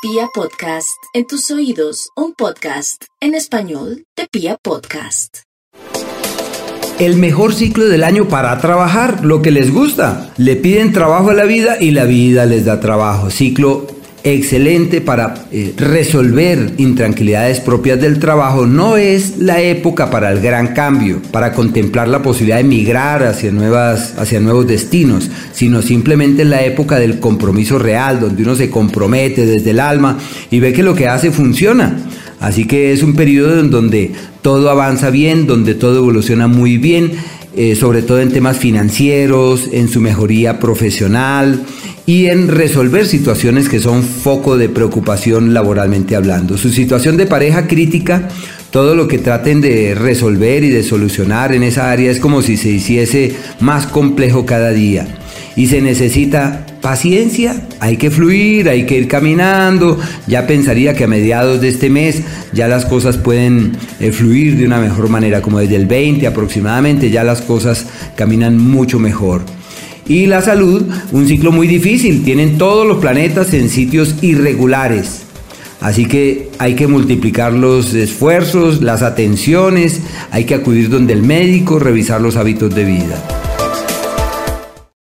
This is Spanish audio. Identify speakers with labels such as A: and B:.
A: Pia Podcast, en tus oídos, un podcast en español de Pia Podcast.
B: El mejor ciclo del año para trabajar, lo que les gusta. Le piden trabajo a la vida y la vida les da trabajo. Ciclo excelente para eh, resolver intranquilidades propias del trabajo, no es la época para el gran cambio, para contemplar la posibilidad de migrar hacia, nuevas, hacia nuevos destinos, sino simplemente la época del compromiso real, donde uno se compromete desde el alma y ve que lo que hace funciona. Así que es un periodo en donde todo avanza bien, donde todo evoluciona muy bien, eh, sobre todo en temas financieros, en su mejoría profesional y en resolver situaciones que son foco de preocupación laboralmente hablando. Su situación de pareja crítica, todo lo que traten de resolver y de solucionar en esa área es como si se hiciese más complejo cada día. Y se necesita paciencia, hay que fluir, hay que ir caminando. Ya pensaría que a mediados de este mes ya las cosas pueden eh, fluir de una mejor manera, como desde el 20 aproximadamente, ya las cosas caminan mucho mejor. Y la salud, un ciclo muy difícil. Tienen todos los planetas en sitios irregulares. Así que hay que multiplicar los esfuerzos, las atenciones, hay que acudir donde el médico, revisar los hábitos de vida.